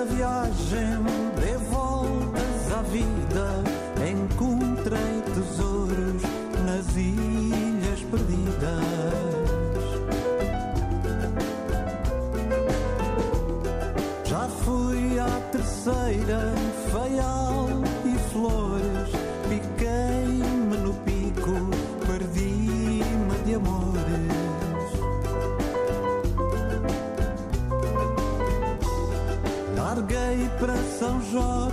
Da viagem de voltas à vida, encontrei tesouros nas ilhas perdidas. Já fui à terceira Rock.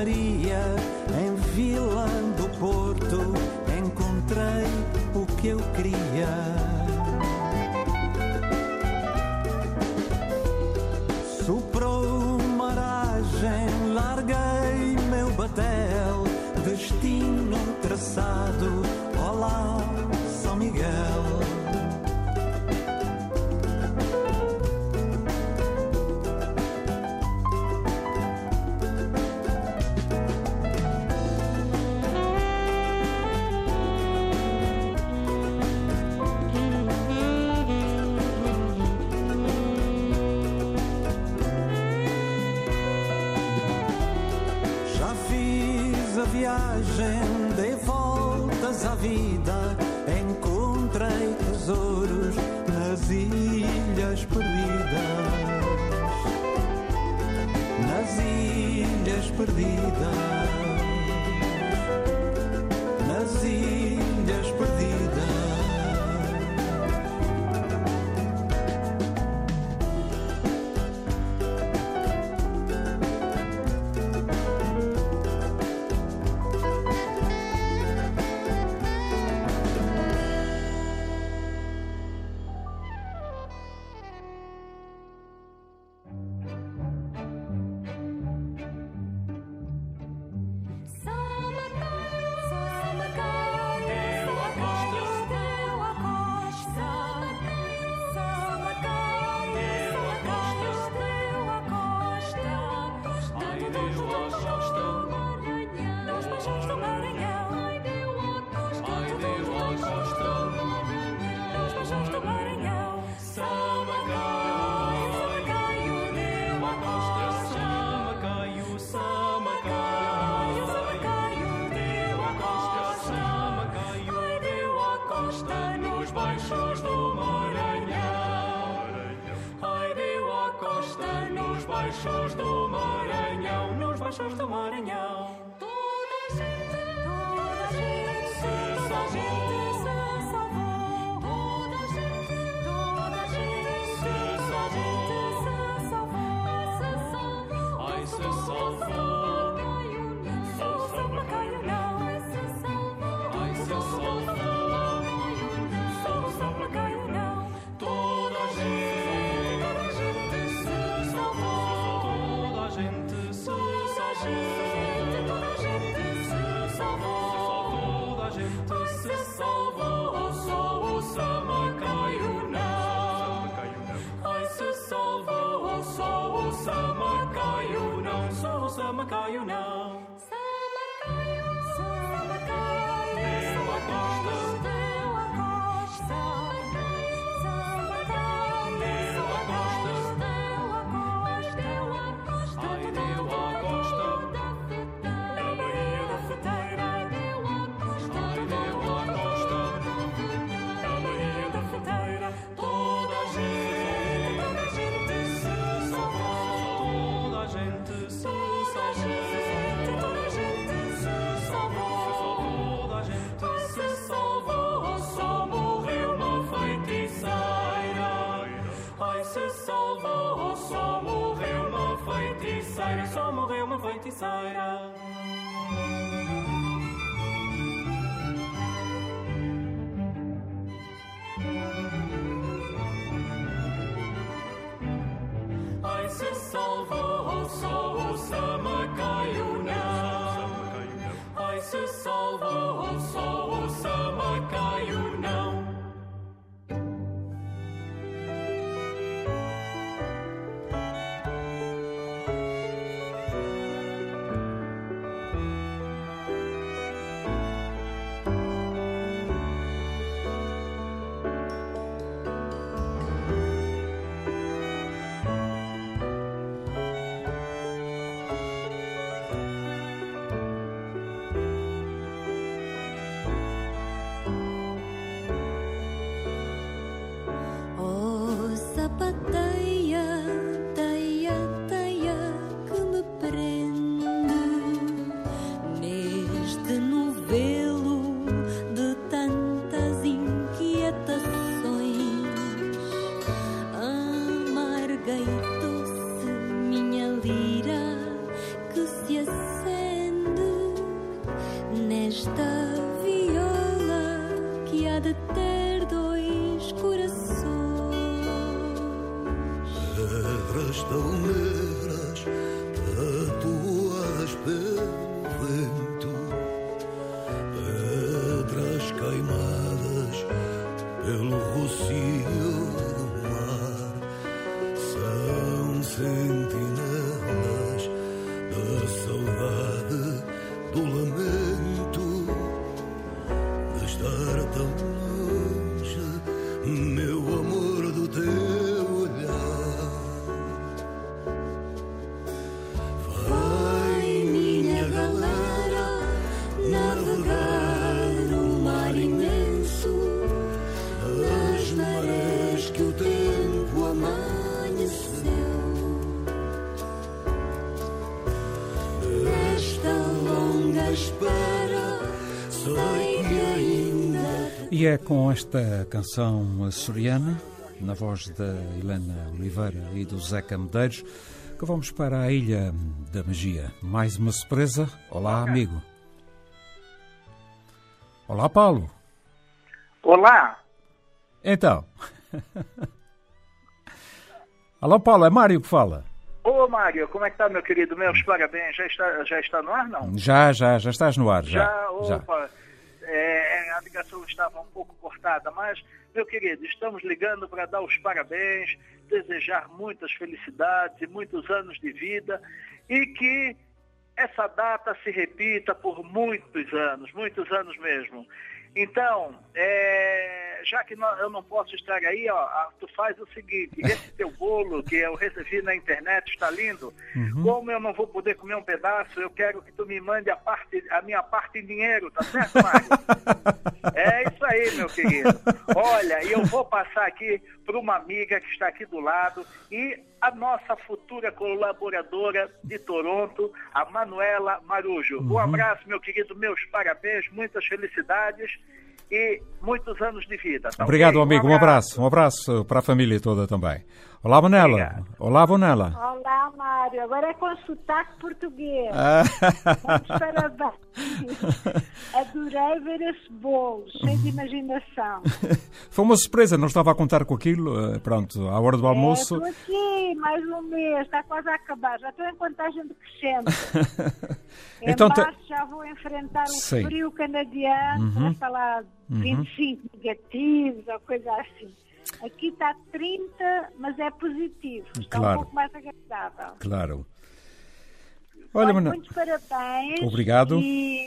Maria, em Vila do Porto, encontrei o que eu queria. Soprou maragem, larguei meu batel, destino traçado. are you know. Spider-Man. E é com esta canção açoriana, na voz da Helena Oliveira e do Zeca Medeiros, que vamos para a Ilha da Magia. Mais uma surpresa. Olá, amigo. Olá, Paulo. Olá, Então. Alô, Paulo, é Mário que fala. ô Mário, como é que tá, meu querido? Meus parabéns, já está, já está no ar, não? Já, já, já estás no ar, já. Já, opa, é, a ligação estava um pouco cortada, mas, meu querido, estamos ligando para dar os parabéns, desejar muitas felicidades e muitos anos de vida e que essa data se repita por muitos anos, muitos anos mesmo. Então, é, já que nó- eu não posso estar aí, ó, tu faz o seguinte, esse teu bolo que eu recebi na internet está lindo. Como eu não vou poder comer um pedaço, eu quero que tu me mande a, parte, a minha parte em dinheiro, tá certo, Mário? É isso aí, meu querido. Olha, e eu vou passar aqui para uma amiga que está aqui do lado e a nossa futura colaboradora de Toronto, a Manuela Marujo. Um abraço, meu querido, meus parabéns, muitas felicidades e muitos anos de vida. tá Obrigado, ok? amigo. Um abraço. Um abraço para a família toda também. Olá. Obrigado. Olá, Bonela. Olá, Mário. Agora é com sotaque português. Ah, Muitos parabéns. Adorei ver esse bolo, cheio de imaginação. Foi uma surpresa, não estava a contar com aquilo. eh, Pronto, à hora do almoço. Estou aqui, mais um mês, está quase a acabar. Já estou em contagem decrescente. Em Então te- março já vou enfrentar o Sim. Uhum. frio canadiano, vai falar 25 negativos ou coisa assim. Aqui está 30, mas é positivo. Está Claro. um pouco mais agradável. Claro. Olha, Olha, muitos parabéns. Obrigado. E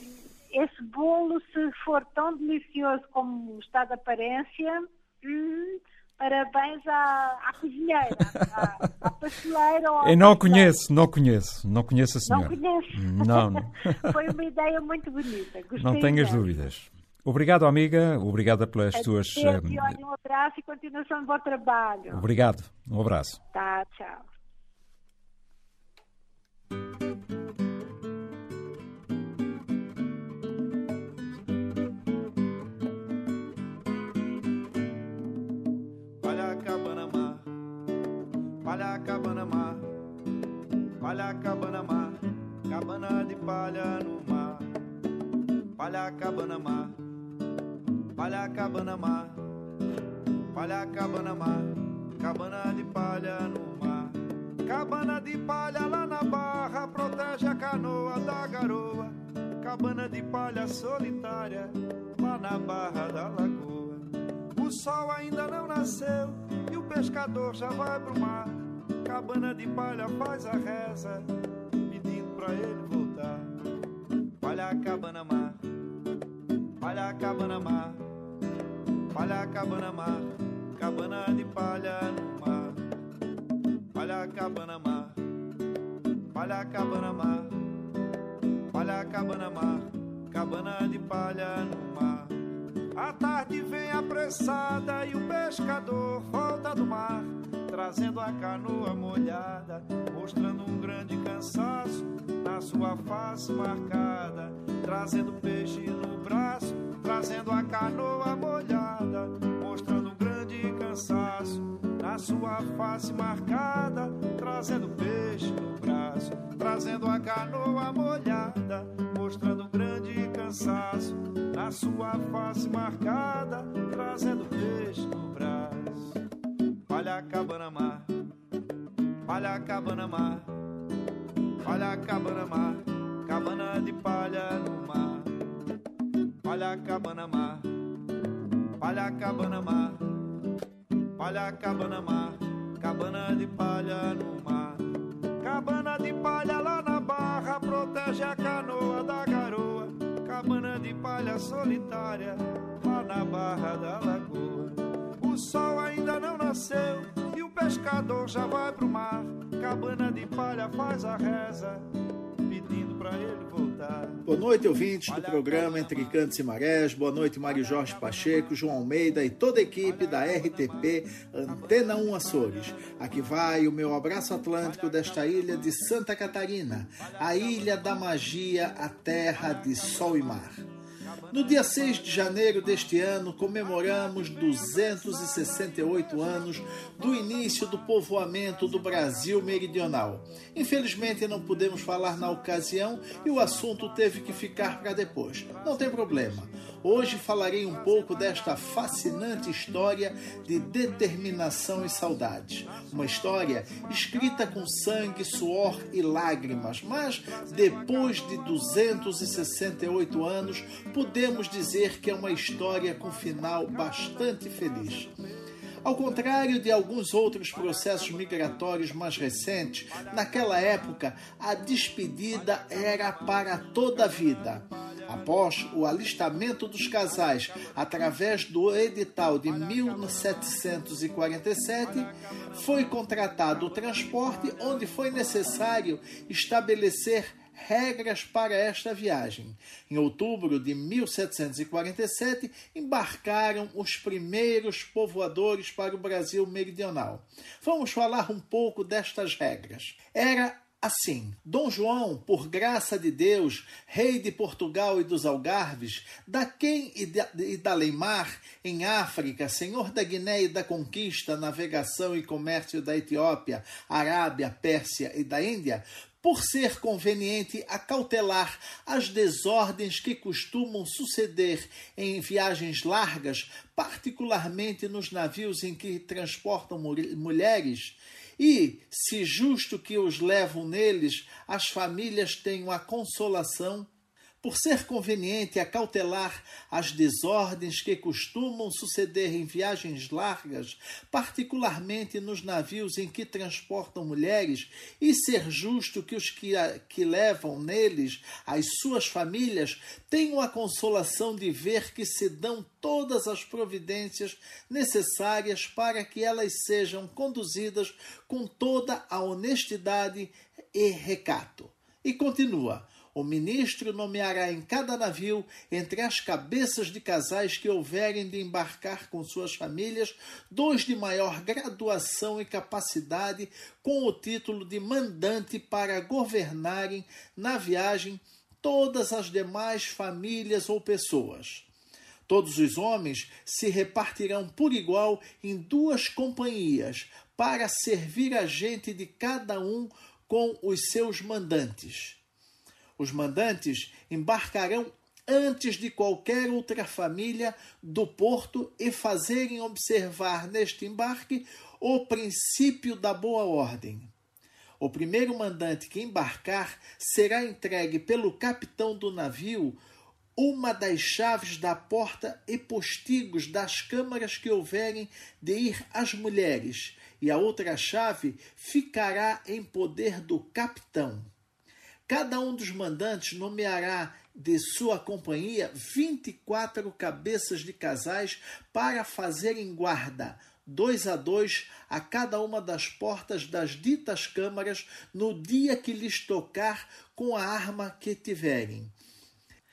esse bolo, se for tão delicioso como está de aparência, hum, parabéns à, à cozinheira, à, à pasteleira. ou Eu não conheço, não conheço, não conheço a Não senhora. conheço. Não, não. Foi uma ideia muito bonita. Gostei Não tenhas dúvidas. Obrigado, amiga. Obrigada pelas tuas. Adeus, eh, e olha, um abraço e continuação de bom trabalho. Obrigado. Um abraço. Tá, tchau. Palha cabana mar, cabana de palha no mar, palha cabana mar, palha cabana mar, palha cabana mar, cabana de palha no mar, cabana de palha lá na barra protege a canoa da garoa, cabana de palha solitária lá na barra da lagoa. O sol ainda não nasceu e o pescador já vai pro mar. Cabana de palha faz a reza, pedindo pra ele voltar. Palha cabana mar, palha cabana mar, palha cabana mar, cabana de palha no mar. Palha cabana mar, palha cabana mar, palha cabana mar, cabana de palha no mar. A tarde vem apressada e o pescador volta do mar trazendo a canoa molhada, mostrando um grande cansaço na sua face marcada, trazendo peixe no braço, trazendo a canoa molhada, mostrando um grande cansaço na sua face marcada, trazendo peixe no braço, trazendo a canoa molhada, mostrando um grande cansaço na sua face marcada, trazendo peixe no braço. Palha cabana mar, palha cabana mar, palha cabana mar, cabana de palha no mar. Palha cabana mar, palha cabana de palha no mar. Cabana de palha lá na barra protege a canoa da garoa. Cabana de palha solitária lá na barra da lagoa. O sol ainda não nasceu e o pescador já vai pro mar. Cabana de palha faz a reza, pedindo pra ele. Boa noite, ouvintes do programa Entre Cantos e Marés. Boa noite, Mário Jorge Pacheco, João Almeida e toda a equipe da RTP Antena 1 Açores. Aqui vai o meu abraço atlântico desta ilha de Santa Catarina, a ilha da magia, a terra de sol e mar. No dia 6 de janeiro deste ano, comemoramos 268 anos do início do povoamento do Brasil Meridional. Infelizmente, não pudemos falar na ocasião e o assunto teve que ficar para depois. Não tem problema. Hoje falarei um pouco desta fascinante história de determinação e saudade. Uma história escrita com sangue, suor e lágrimas, mas depois de 268 anos, podemos dizer que é uma história com final bastante feliz. Ao contrário de alguns outros processos migratórios mais recentes, naquela época a despedida era para toda a vida. Após o alistamento dos casais através do edital de 1747, foi contratado o transporte onde foi necessário estabelecer regras para esta viagem. Em outubro de 1747, embarcaram os primeiros povoadores para o Brasil meridional. Vamos falar um pouco destas regras. Era Assim, Dom João, por graça de Deus, rei de Portugal e dos Algarves, da Quem e da Leimar, em África, senhor da Guiné e da Conquista, navegação e comércio da Etiópia, Arábia, Pérsia e da Índia, por ser conveniente acautelar as desordens que costumam suceder em viagens largas, particularmente nos navios em que transportam mulheres, e, se justo que os levam neles, as famílias tenham a consolação por ser conveniente acautelar as desordens que costumam suceder em viagens largas, particularmente nos navios em que transportam mulheres, e ser justo que os que, a, que levam neles as suas famílias tenham a consolação de ver que se dão todas as providências necessárias para que elas sejam conduzidas com toda a honestidade e recato. E continua o ministro nomeará em cada navio, entre as cabeças de casais que houverem de embarcar com suas famílias, dois de maior graduação e capacidade, com o título de mandante para governarem na viagem todas as demais famílias ou pessoas. Todos os homens se repartirão por igual em duas companhias, para servir a gente de cada um com os seus mandantes. Os mandantes embarcarão antes de qualquer outra família do porto e fazerem observar neste embarque o princípio da boa ordem. O primeiro mandante que embarcar será entregue pelo capitão do navio uma das chaves da porta e postigos das câmaras que houverem de ir às mulheres, e a outra chave ficará em poder do capitão. Cada um dos mandantes nomeará de sua companhia vinte e quatro cabeças de casais para fazerem guarda, dois a dois, a cada uma das portas das ditas câmaras no dia que lhes tocar com a arma que tiverem.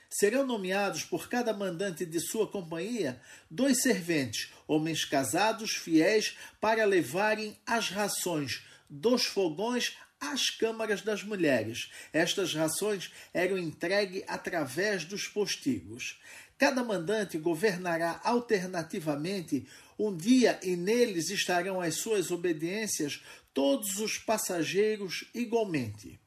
Serão nomeados por cada mandante de sua companhia dois serventes, homens casados, fiéis, para levarem as rações dos fogões às câmaras das mulheres. Estas rações eram entregues através dos postigos. Cada mandante governará alternativamente um dia e neles estarão as suas obediências todos os passageiros igualmente.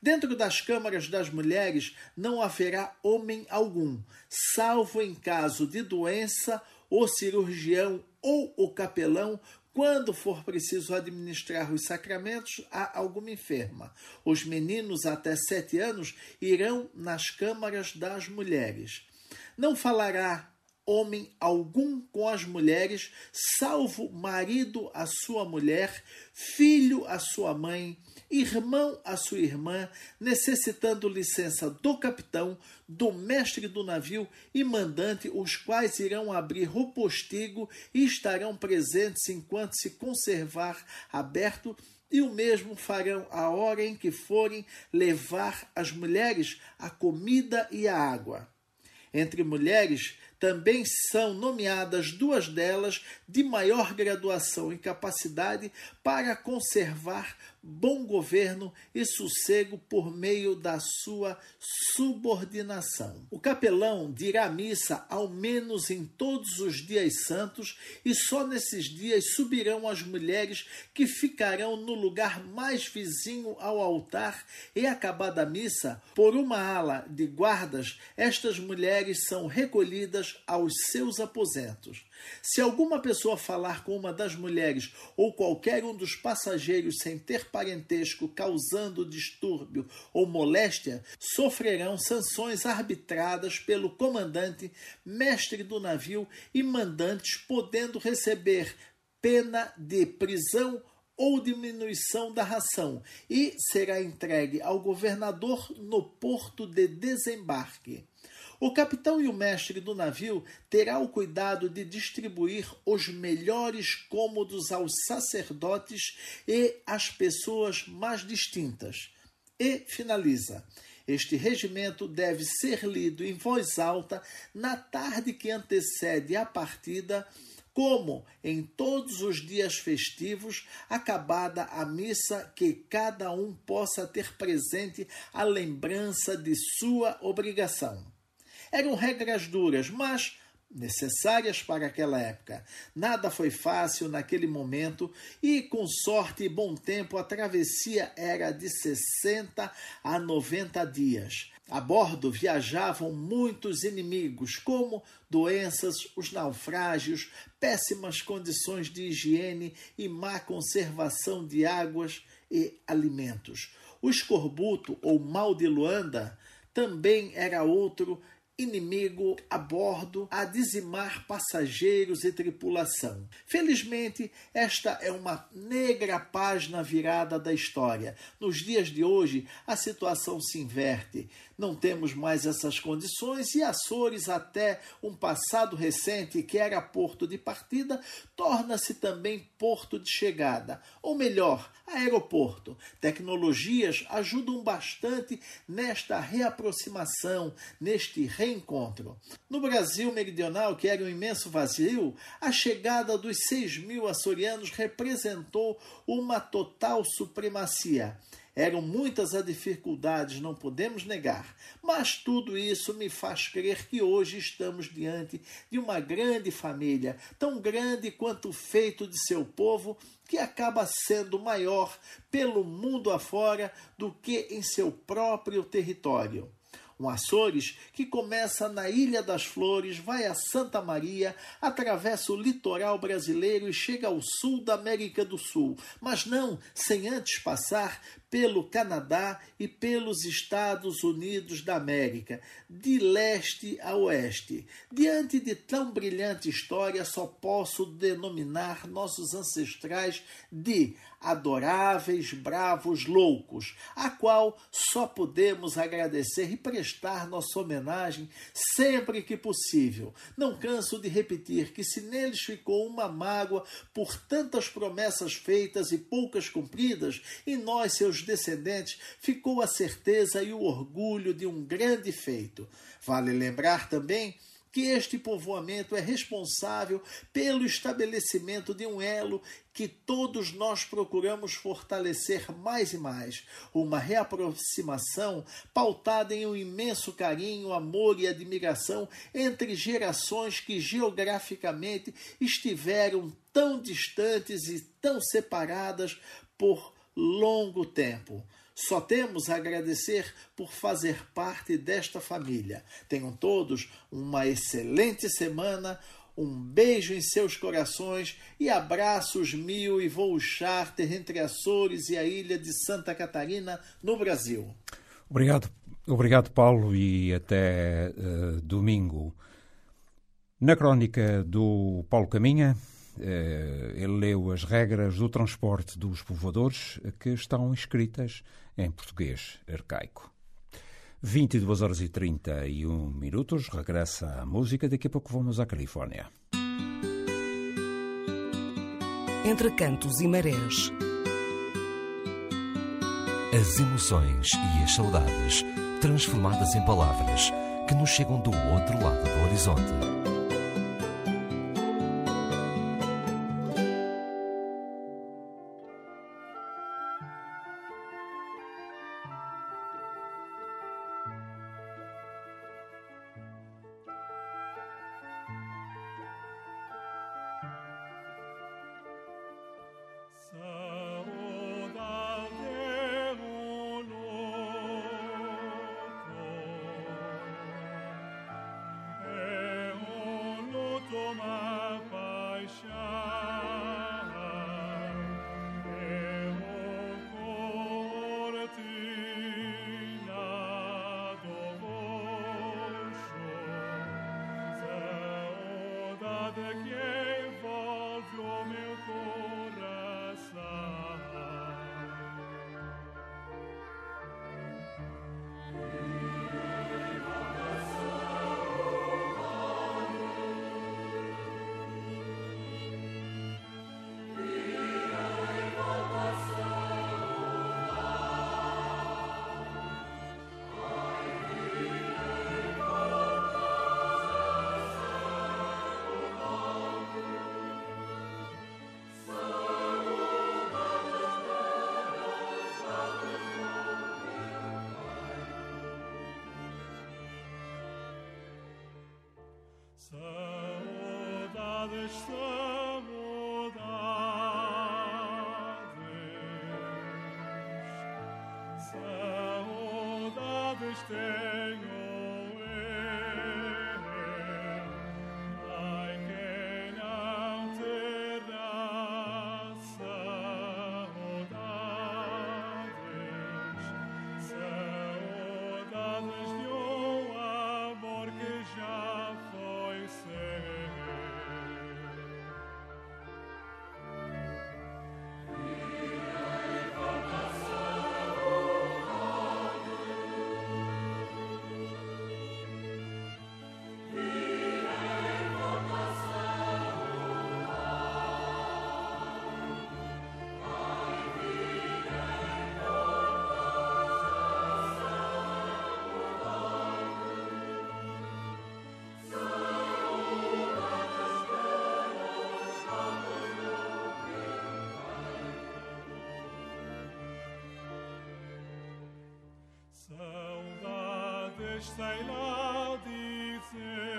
Dentro das câmaras das mulheres não haverá homem algum, salvo em caso de doença, o cirurgião ou o capelão, quando for preciso administrar os sacramentos a alguma enferma. Os meninos até sete anos irão nas câmaras das mulheres. Não falará homem algum com as mulheres, salvo marido a sua mulher, filho a sua mãe, irmão a sua irmã, necessitando licença do capitão, do mestre do navio e mandante, os quais irão abrir o postigo e estarão presentes enquanto se conservar aberto e o mesmo farão a hora em que forem levar as mulheres a comida e a água. Entre mulheres também são nomeadas duas delas de maior graduação e capacidade para conservar bom governo e sossego por meio da sua subordinação. O capelão dirá missa ao menos em todos os dias santos, e só nesses dias subirão as mulheres que ficarão no lugar mais vizinho ao altar, e acabada a missa, por uma ala de guardas, estas mulheres são recolhidas aos seus aposentos. Se alguma pessoa falar com uma das mulheres ou qualquer um dos passageiros sem ter parentesco causando distúrbio ou moléstia, sofrerão sanções arbitradas pelo comandante, mestre do navio e mandantes, podendo receber pena de prisão ou diminuição da ração e será entregue ao governador no porto de desembarque. O capitão e o mestre do navio terá o cuidado de distribuir os melhores cômodos aos sacerdotes e às pessoas mais distintas. E finaliza. Este regimento deve ser lido em voz alta na tarde que antecede a partida, como em todos os dias festivos, acabada a missa, que cada um possa ter presente a lembrança de sua obrigação. Eram regras duras, mas necessárias para aquela época. Nada foi fácil naquele momento e, com sorte e bom tempo, a travessia era de 60 a 90 dias. A bordo viajavam muitos inimigos, como doenças, os naufrágios, péssimas condições de higiene e má conservação de águas e alimentos. O escorbuto ou mal de Luanda também era outro inimigo a bordo a dizimar passageiros e tripulação. Felizmente, esta é uma negra página virada da história. Nos dias de hoje, a situação se inverte. Não temos mais essas condições e Açores, até um passado recente que era porto de partida, torna-se também porto de chegada, ou melhor, aeroporto. Tecnologias ajudam bastante nesta reaproximação, neste reencontro. No Brasil meridional, que era um imenso vazio, a chegada dos 6 mil açorianos representou uma total supremacia. Eram muitas as dificuldades, não podemos negar, mas tudo isso me faz crer que hoje estamos diante de uma grande família, tão grande quanto o feito de seu povo, que acaba sendo maior pelo mundo afora do que em seu próprio território. Um Açores que começa na Ilha das Flores, vai a Santa Maria, atravessa o litoral brasileiro e chega ao sul da América do Sul, mas não sem antes passar pelo Canadá e pelos Estados Unidos da América, de leste a oeste. Diante de tão brilhante história, só posso denominar nossos ancestrais de adoráveis, bravos, loucos, a qual só podemos agradecer e prestar nossa homenagem sempre que possível. Não canso de repetir que se neles ficou uma mágoa por tantas promessas feitas e poucas cumpridas, em nós, seus descendentes, ficou a certeza e o orgulho de um grande feito. Vale lembrar também que este povoamento é responsável pelo estabelecimento de um elo que todos nós procuramos fortalecer mais e mais, uma reaproximação pautada em um imenso carinho, amor e admiração entre gerações que geograficamente estiveram tão distantes e tão separadas por longo tempo. Só temos a agradecer por fazer parte desta família. Tenham todos uma excelente semana. Um beijo em seus corações e abraços mil e voo charter entre Açores e a ilha de Santa Catarina, no Brasil. Obrigado, obrigado Paulo, e até uh, domingo. Na crónica do Paulo Caminha, ele leu as regras do transporte dos povoadores que estão escritas em português arcaico. 22 horas e 31 minutos, regressa a música, daqui a pouco vamos à Califórnia. Entre cantos e marés. As emoções e as saudades transformadas em palavras que nos chegam do outro lado do horizonte. Stay. Sei lá dizer.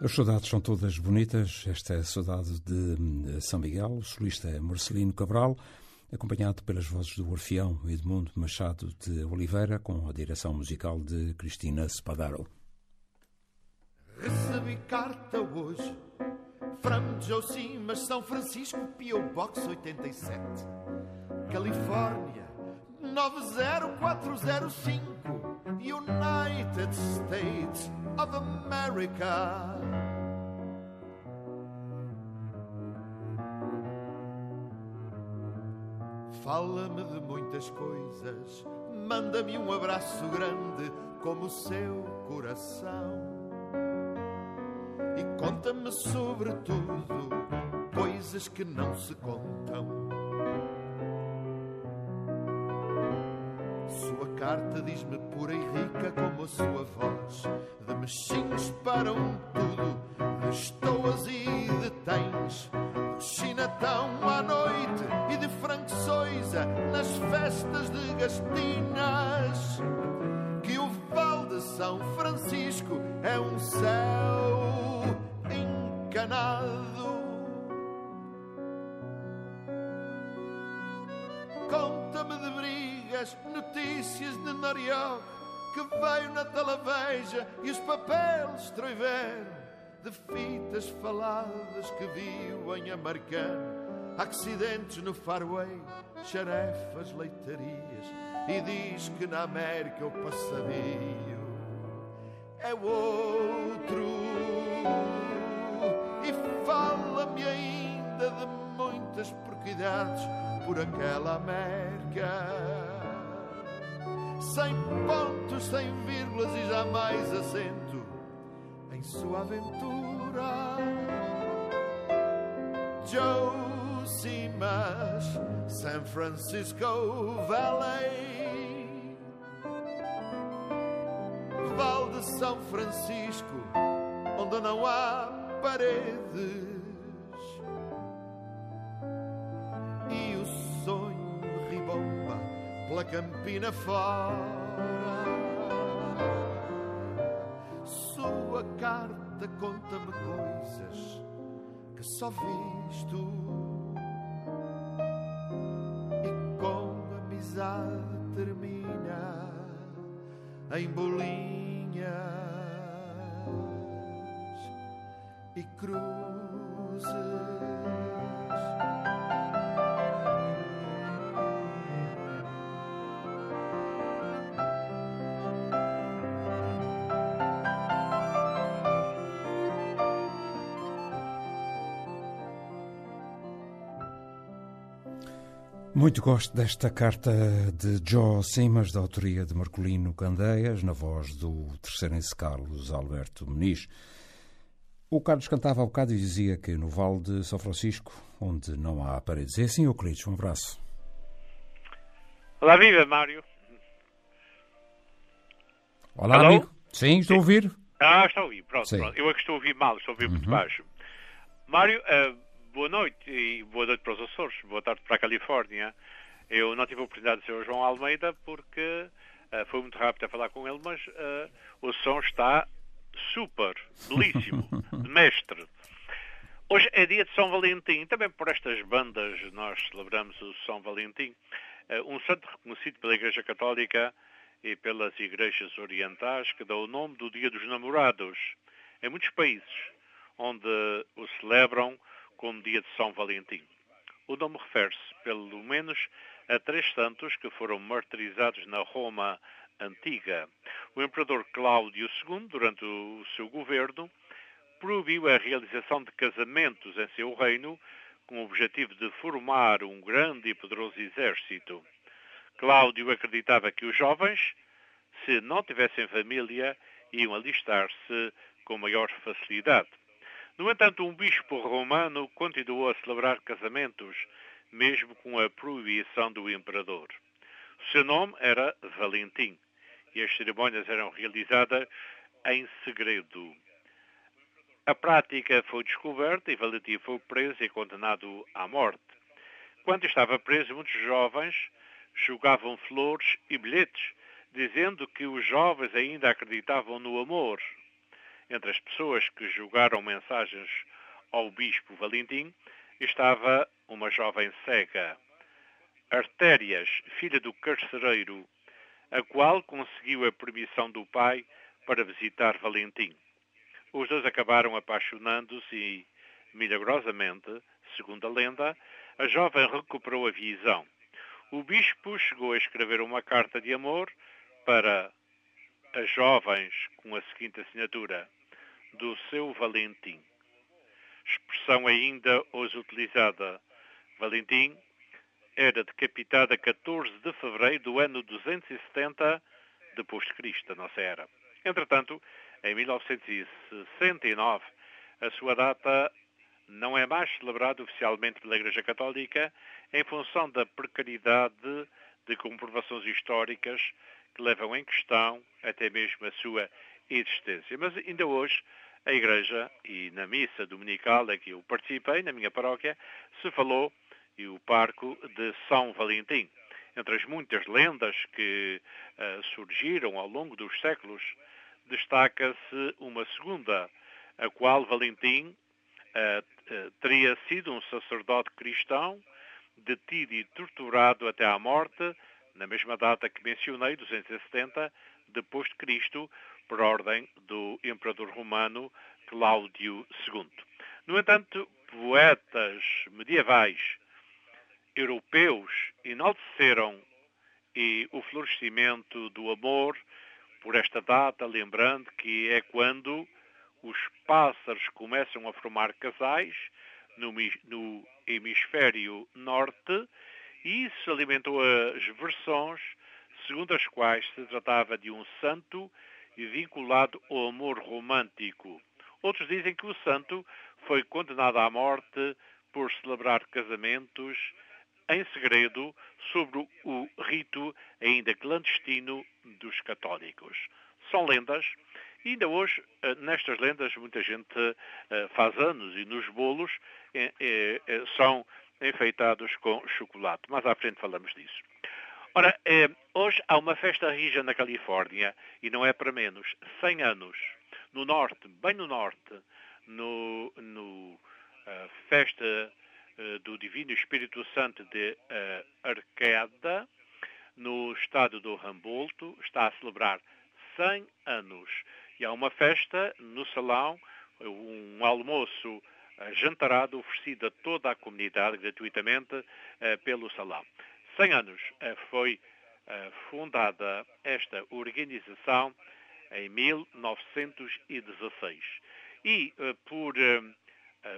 As saudades são todas bonitas. Esta é a saudade de hum, São Miguel. O solista é Marcelino Cabral, acompanhado pelas vozes do Orfeão Edmundo Machado de Oliveira, com a direção musical de Cristina Spadaro. Recebi carta hoje, From Josimas, São Francisco, P.O. Box 87, Califórnia 90405, United States of America. Fala-me de muitas coisas, manda-me um abraço grande como o seu coração. E conta-me sobre tudo, coisas que não se contam. Sua carta diz-me pura e rica como a sua voz. De mexinhos para um tudo, de estoas e Soisa nas festas de Gastinas. Que o Val de São Francisco é um céu encanado. Conta-me de brigas, notícias de Noriog, que veio na televeja e os papéis troiveram, de fitas faladas que viu em americano, acidentes no Farway, xarefas, leitarias, e diz que na América o passadio é outro. E fala-me ainda de muitas porquidades por aquela América. Sem pontos, sem vírgulas e jamais acento em sua aventura. Joe Simas, San Francisco Valley. Val de São Francisco, onde não há paredes. E o sonho ribomba pela campina fora. Sua carta conta-me coisas que só vês tu. Amizade termina em bolinhas e cruzes. Muito gosto desta carta de Joe Simas, da autoria de Marcolino Candeias, na voz do terceirense Carlos Alberto Muniz. O Carlos cantava há bocado e dizia que no Vale de São Francisco, onde não há paredes. É assim, Euclides, um abraço. Olá, viva, Mário. Olá, Hello? amigo. Sim, estou a ouvir. Ah, estou a ouvir, pronto, pronto. Eu é que estou a ouvir mal, estou a ouvir uhum. muito baixo. Mário, uh, boa noite e boa noite para os Açores, boa tarde para a Califórnia. Eu não tive a oportunidade de ser o João Almeida porque uh, foi muito rápido a falar com ele, mas uh, o som está super, belíssimo, de mestre. Hoje é dia de São Valentim, também por estas bandas nós celebramos o São Valentim, um santo reconhecido pela Igreja Católica e pelas igrejas orientais que dá o nome do Dia dos Namorados. Em muitos países onde o celebram como Dia de São Valentim. O nome refere-se, pelo menos, a três santos que foram martirizados na Roma antiga. O imperador Cláudio II, durante o seu governo, proibiu a realização de casamentos em seu reino com o objetivo de formar um grande e poderoso exército. Cláudio acreditava que os jovens, se não tivessem família, iam alistar-se com maior facilidade. No entanto, um bispo romano continuou a celebrar casamentos, mesmo com a proibição do imperador. Seu nome era Valentim e as cerimônias eram realizadas em segredo. A prática foi descoberta e Valentim foi preso e condenado à morte. Quando estava preso, muitos jovens jogavam flores e bilhetes, dizendo que os jovens ainda acreditavam no amor. Entre as pessoas que jogaram mensagens ao bispo Valentim estava uma jovem cega, Artérias, filha do carcereiro, a qual conseguiu a permissão do pai para visitar Valentim. Os dois acabaram apaixonando-se e, milagrosamente, segundo a lenda, a jovem recuperou a visão o bispo chegou a escrever uma carta de amor para as jovens com a seguinte assinatura: do seu Valentim. Expressão ainda hoje utilizada. Valentim era decapitado a 14 de fevereiro do ano 270 depois de Cristo, a nossa era. Entretanto, em 1969, a sua data não é mais celebrado oficialmente pela Igreja Católica em função da precariedade de comprovações históricas que levam em questão até mesmo a sua existência. Mas ainda hoje, a Igreja, e na missa dominical em que eu participei, na minha paróquia, se falou, e o parco, de São Valentim. Entre as muitas lendas que uh, surgiram ao longo dos séculos, destaca-se uma segunda, a qual Valentim uh, uh, teria sido um sacerdote cristão detido e torturado até à morte, na mesma data que mencionei, 270 depois de Cristo, por ordem do imperador romano Cláudio II. No entanto, poetas medievais europeus enalteceram e o florescimento do amor por esta data, lembrando que é quando os pássaros começam a formar casais no, no hemisfério norte e isso alimentou as versões segundo as quais se tratava de um santo vinculado ao amor romântico. Outros dizem que o santo foi condenado à morte por celebrar casamentos em segredo sobre o rito ainda clandestino dos católicos. São lendas e ainda hoje, eh, nestas lendas, muita gente eh, faz anos e nos bolos eh, são enfeitados com chocolate. Mais à frente falamos disso. Ora, hoje há uma festa rija na Califórnia, e não é para menos, 100 anos, no norte, bem no norte, no, no uh, festa uh, do Divino Espírito Santo de uh, Arqueda, no estado do Humboldt, está a celebrar 100 anos. E há uma festa no salão, um almoço eh, jantarado oferecido a toda a comunidade gratuitamente pelo salão. 100 anos uh, foi uh, fundada esta organização em 1916. E por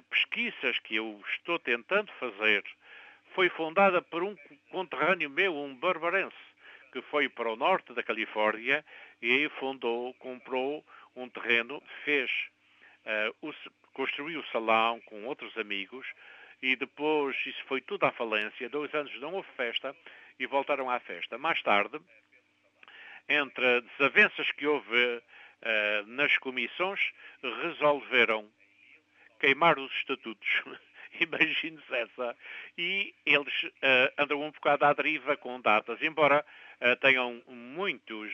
pesquisas que eu estou tentando fazer foi fundada por um conterrâneo meu, um barbarense, que foi para o norte da Califórnia e aí fundou, comprou um terreno, fez, uh, o, construiu o salão com outros amigos e depois isso foi tudo à falência. Dois anos não houve festa e voltaram à festa. Mais tarde, entre desavenças que houve uh, nas comissões, resolveram queimar os estatutos. Imagine-se essa. E eles uh, andam um bocado à deriva com datas, embora uh, tenham muitos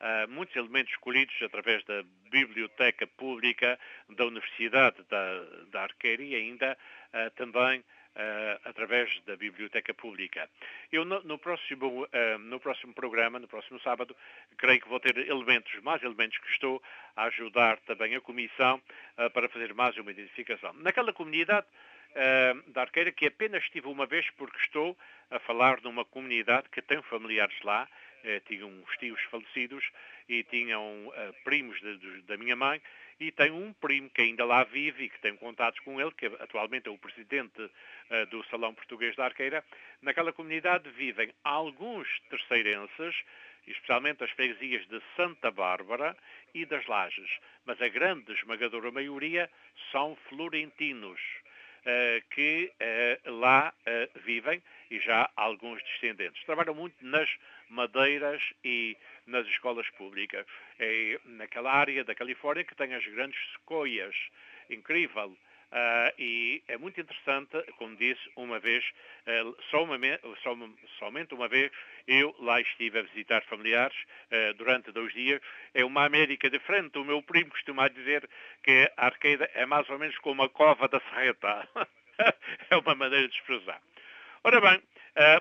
uh, muitos elementos escolhidos através da Biblioteca Pública da Universidade da, da Arqueira e ainda uh, também Uh, através da Biblioteca Pública. Eu, no, no próximo, no próximo programa, no próximo sábado, creio que vou ter elementos, mais elementos que estou a ajudar também a Comissão para fazer mais uma identificação. Naquela comunidade da Arqueira, que apenas estive uma vez porque estou a falar numa comunidade que tem familiares lá, tinham uns tios falecidos e tinham uh, primos de, de, da minha mãe e tenho um primo que ainda lá vive e que tem contatos com ele, que atualmente é o presidente uh, do Salão Português da Arqueira. Naquela comunidade vivem alguns terceirenses, especialmente as freguesias de Santa Bárbara e das Lajes, mas a grande esmagadora maioria são florentinos. Uh, que uh, lá uh, vivem e já alguns descendentes. Trabalham muito nas madeiras e nas escolas públicas. É naquela área da Califórnia que tem as grandes sequoias. Incrível. Uh, e é muito interessante, como disse, uma vez, uh, só uma, só, somente uma vez, eu lá estive a visitar familiares uh, durante dois dias. É uma América diferente. O meu primo costuma dizer que a Arqueida é mais ou menos como a cova da Serreta. é uma maneira de expressar. Ora bem,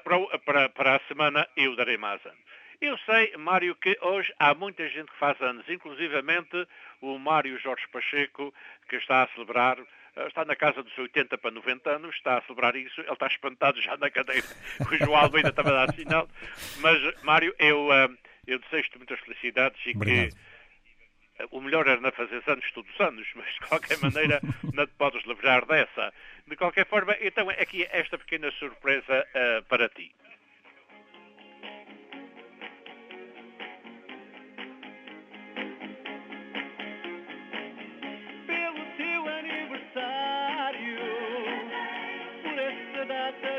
para, para, para, a semana eu darei mais anos. Eu sei, Mário, que hoje há muita gente que faz anos, inclusivamente o Mário Jorge Pacheco, que está a celebrar, está na casa dos 80 para 90 anos, está a celebrar isso, ele está espantado já na cadeira, o João Almeida estava a dar sinal. Mas, Mário, eu, uh, eu desejo-te muitas felicidades e Obrigado. que o melhor era não fazer anos todos os anos, mas de qualquer maneira não te podes livrar dessa. De qualquer forma, então aqui esta pequena surpresa uh, para ti.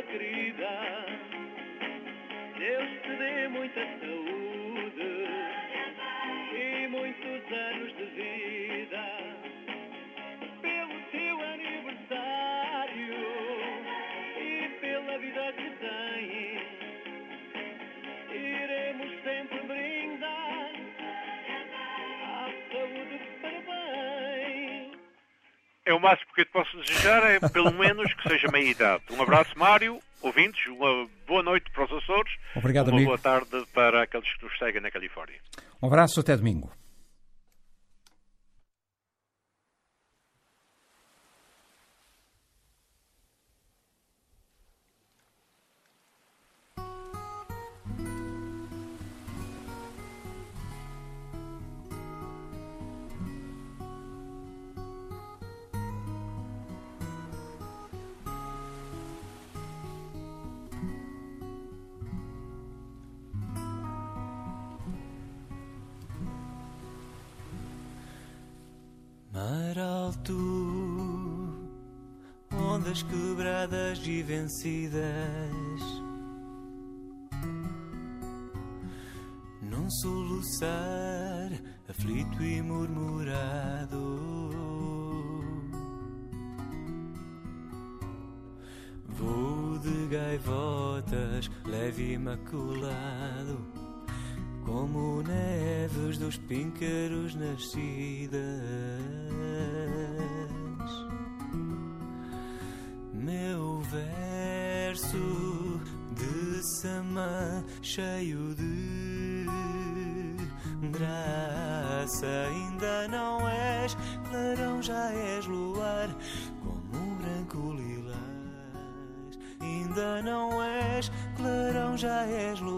Querida, Deus te dê muita saúde e muitos anos de vida. É o máximo que eu te posso desejar, é pelo menos que seja meia idade. Um abraço, Mário, ouvintes, uma boa noite para os Açores. Obrigado, uma amigo. boa tarde para aqueles que nos seguem na Califórnia. Um abraço, até domingo. Vencidas, num soluçar aflito e murmurado. Voo de gaivotas, leve e imaculado como neves dos píncaros nascidas. Cheio de graça, ainda não és clarão, já és luar, como um branco lilás. Ainda não és clarão, já és luar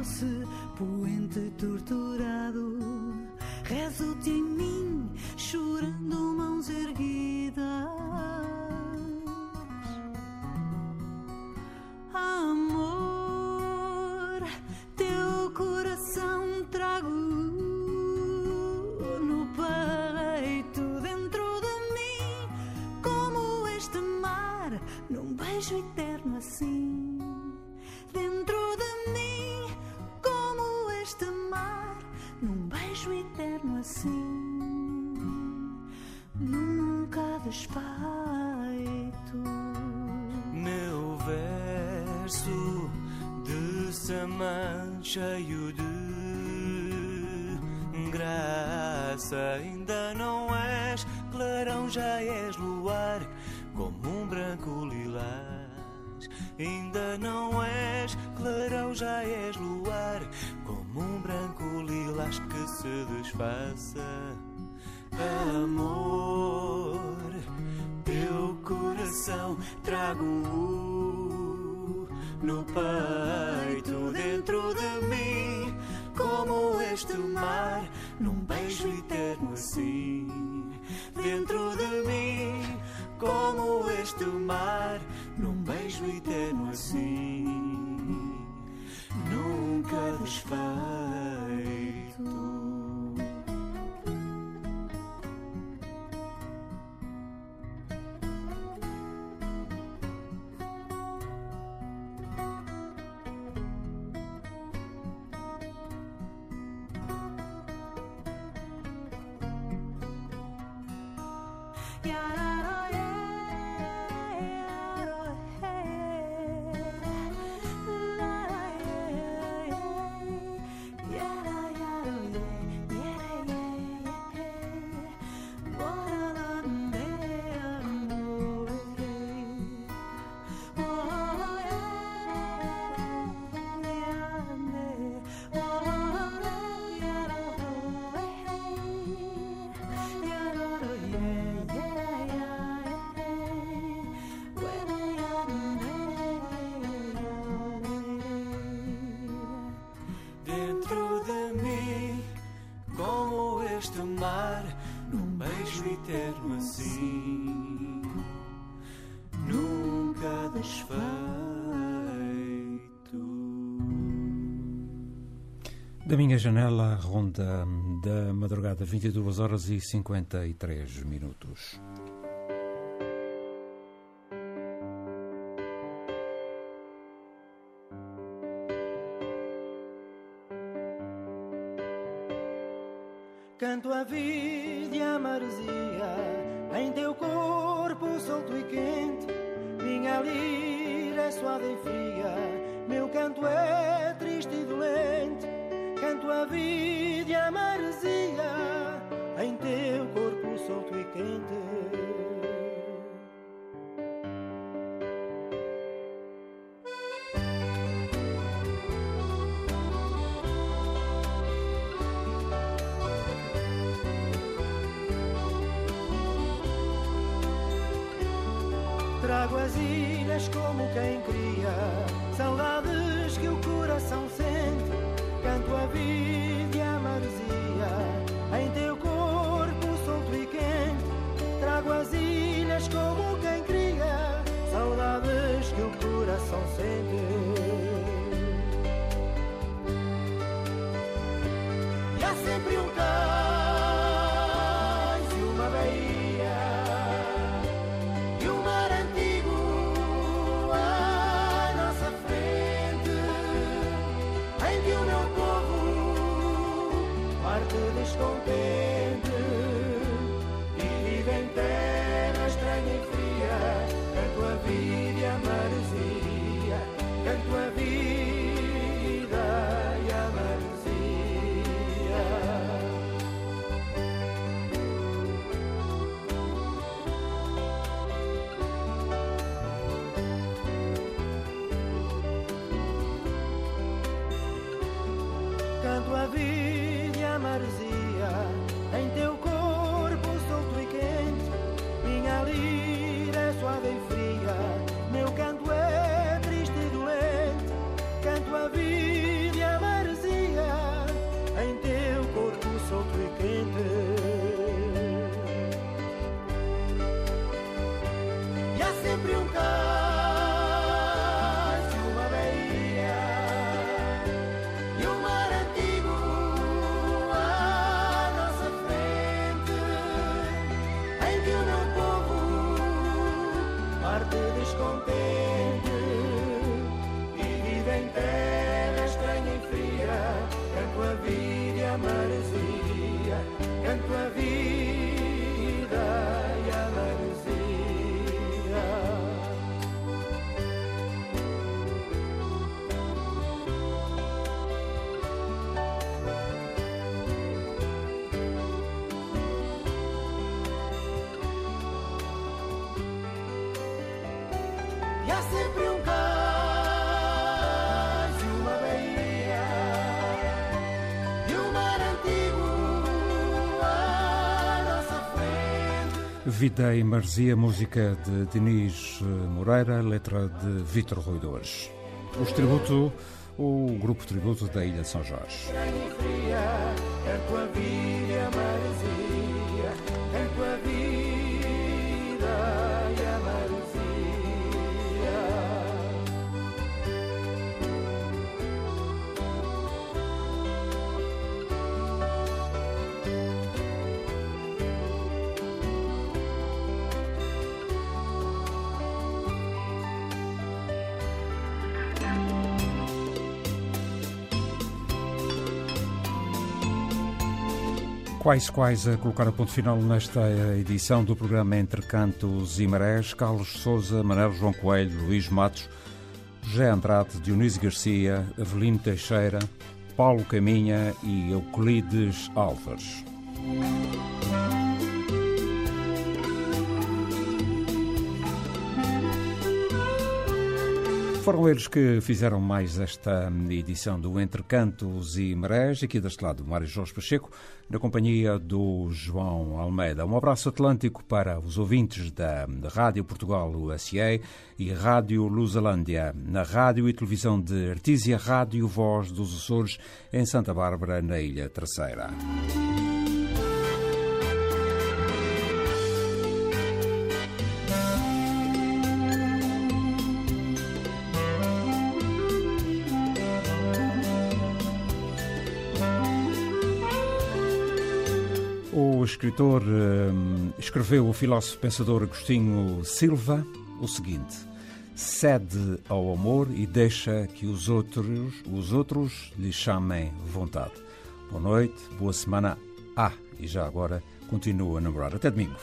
doce poente torturado. Rezo-te em Yeah. Da minha janela, ronda da madrugada, 22 horas e 53 minutos. Canto a vida e a maresia em teu corpo solto e quente. Minha lira é suave e fria, meu canto é triste e doente. Sento a vida e a maresia em teu corpo solto e quente. Vida e Marzia, música de Diniz Moreira, letra de Vítor Ruidores. Os tributo, o grupo tributo da Ilha de São Jorge. Estranha Quais quais a colocar a ponto final nesta edição do programa Entre Cantos e Marés, Carlos Souza, Manuel João Coelho, Luís Matos, José Andrade, Dionísio Garcia, Avelino Teixeira, Paulo Caminha e Euclides Álvares. Foram eles que fizeram mais esta edição do Entre Cantos e Marés, aqui deste lado, Mário Jorge Pacheco, na companhia do João Almeida. Um abraço atlântico para os ouvintes da Rádio Portugal USA e Rádio Lusalândia, na rádio e televisão de Artísia Rádio Voz dos Açores, em Santa Bárbara, na Ilha Terceira. Escritor hum, escreveu o filósofo pensador Agostinho Silva o seguinte: cede ao amor e deixa que os outros, os outros lhe chamem vontade. Boa noite, boa semana. Ah, e já agora continua a namorar. Até domingo.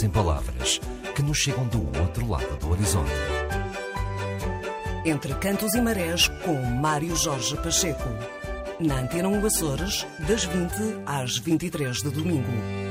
Em palavras que nos chegam do outro lado do horizonte. Entre Cantos e Marés, com Mário Jorge Pacheco. Na Antena 1 Açores, das 20 às 23 de domingo.